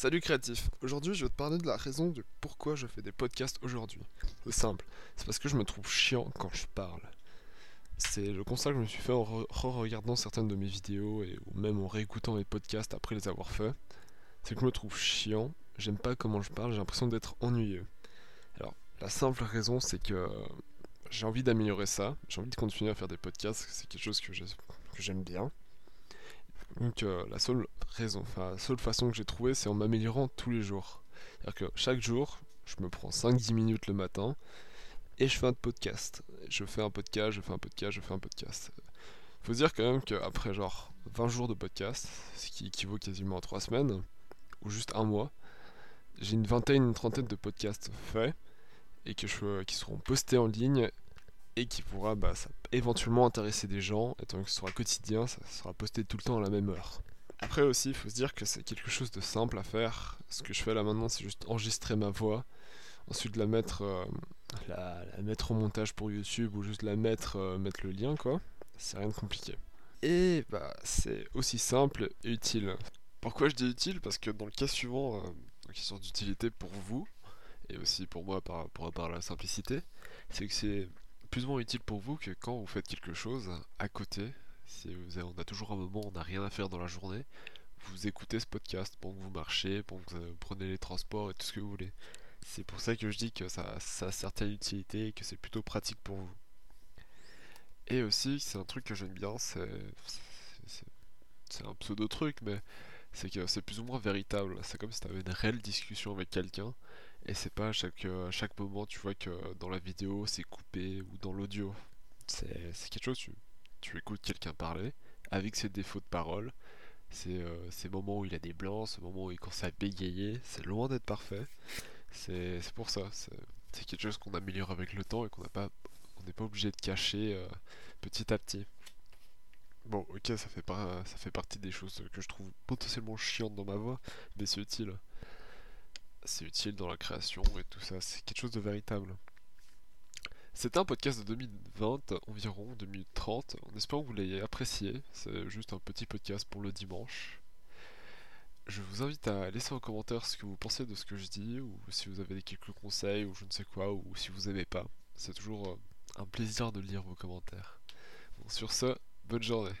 Salut créatif, aujourd'hui je vais te parler de la raison de pourquoi je fais des podcasts aujourd'hui. C'est simple, c'est parce que je me trouve chiant quand je parle. C'est le constat que je me suis fait en re-regardant certaines de mes vidéos et ou même en réécoutant mes podcasts après les avoir faits. C'est que je me trouve chiant, j'aime pas comment je parle, j'ai l'impression d'être ennuyeux. Alors, la simple raison c'est que j'ai envie d'améliorer ça, j'ai envie de continuer à faire des podcasts, c'est quelque chose que j'aime bien. Donc euh, la seule la seule façon que j'ai trouvé, c'est en m'améliorant tous les jours. C'est-à-dire que chaque jour, je me prends 5-10 minutes le matin et je fais un podcast. Je fais un podcast, je fais un podcast, je fais un podcast. Faut dire quand même qu'après genre 20 jours de podcast, ce qui équivaut quasiment à 3 semaines, ou juste un mois, j'ai une vingtaine, une trentaine de podcasts faits et qui seront postés en ligne et qui pourra bah, éventuellement intéresser des gens, étant que ce sera quotidien, ça sera posté tout le temps à la même heure. Après aussi, il faut se dire que c'est quelque chose de simple à faire. Ce que je fais là maintenant, c'est juste enregistrer ma voix, ensuite la mettre, euh, la, mettre au montage pour YouTube ou juste la mettre, euh, mettre le lien quoi. C'est rien de compliqué. Et bah c'est aussi simple et utile. Pourquoi je dis utile? Parce que dans le cas suivant, euh, question d'utilité pour vous, et aussi pour moi par rapport à la simplicité, c'est que c'est plus ou moins utile pour vous que quand vous faites quelque chose à côté. On a toujours un moment, on n'a rien à faire dans la journée. Vous écoutez ce podcast pendant que vous marchez, pendant que vous prenez les transports et tout ce que vous voulez. C'est pour ça que je dis que ça, ça a certaine utilité et que c'est plutôt pratique pour vous. Et aussi, c'est un truc que j'aime bien, c'est. Un pseudo truc, mais c'est que c'est plus ou moins véritable. C'est comme si tu avais une réelle discussion avec quelqu'un et c'est pas à chaque, euh, chaque moment, tu vois que dans la vidéo c'est coupé ou dans l'audio. C'est quelque chose, tu écoutes quelqu'un parler avec ses défauts de parole. C'est euh, ces moments où il a des blancs, ce moment où il commence à bégayer. C'est loin d'être parfait. C'est pour ça. C'est quelque chose qu'on améliore avec le temps et qu'on n'a pas n'est pas obligé de cacher euh, petit à petit. Bon, ok, ça fait, ça fait partie des choses que je trouve potentiellement chiantes dans ma voix, mais c'est utile c'est utile dans la création et tout ça, c'est quelque chose de véritable. C'était un podcast de 2020, environ 2030, en espérant que vous l'ayez apprécié, c'est juste un petit podcast pour le dimanche. Je vous invite à laisser en commentaire ce que vous pensez de ce que je dis, ou si vous avez quelques conseils, ou je ne sais quoi, ou si vous aimez pas. C'est toujours euh, un plaisir de lire vos commentaires. sur ce, bonne journée.